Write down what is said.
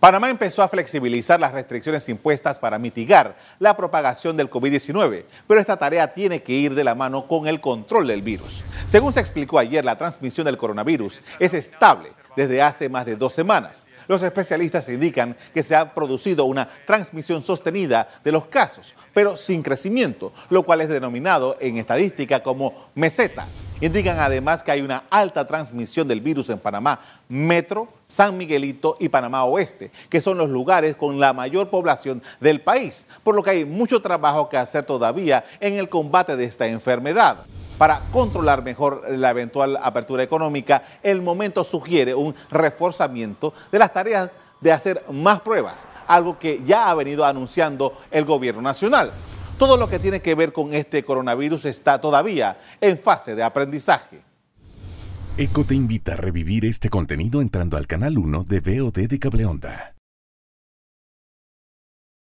Panamá empezó a flexibilizar las restricciones impuestas para mitigar la propagación del COVID-19, pero esta tarea tiene que ir de la mano con el control del virus. Según se explicó ayer, la transmisión del coronavirus es estable desde hace más de dos semanas. Los especialistas indican que se ha producido una transmisión sostenida de los casos, pero sin crecimiento, lo cual es denominado en estadística como meseta. Indican además que hay una alta transmisión del virus en Panamá Metro, San Miguelito y Panamá Oeste, que son los lugares con la mayor población del país, por lo que hay mucho trabajo que hacer todavía en el combate de esta enfermedad. Para controlar mejor la eventual apertura económica, el momento sugiere un reforzamiento de las tareas de hacer más pruebas, algo que ya ha venido anunciando el gobierno nacional. Todo lo que tiene que ver con este coronavirus está todavía en fase de aprendizaje. ECO te invita a revivir este contenido entrando al canal 1 de VOD de Cableonda.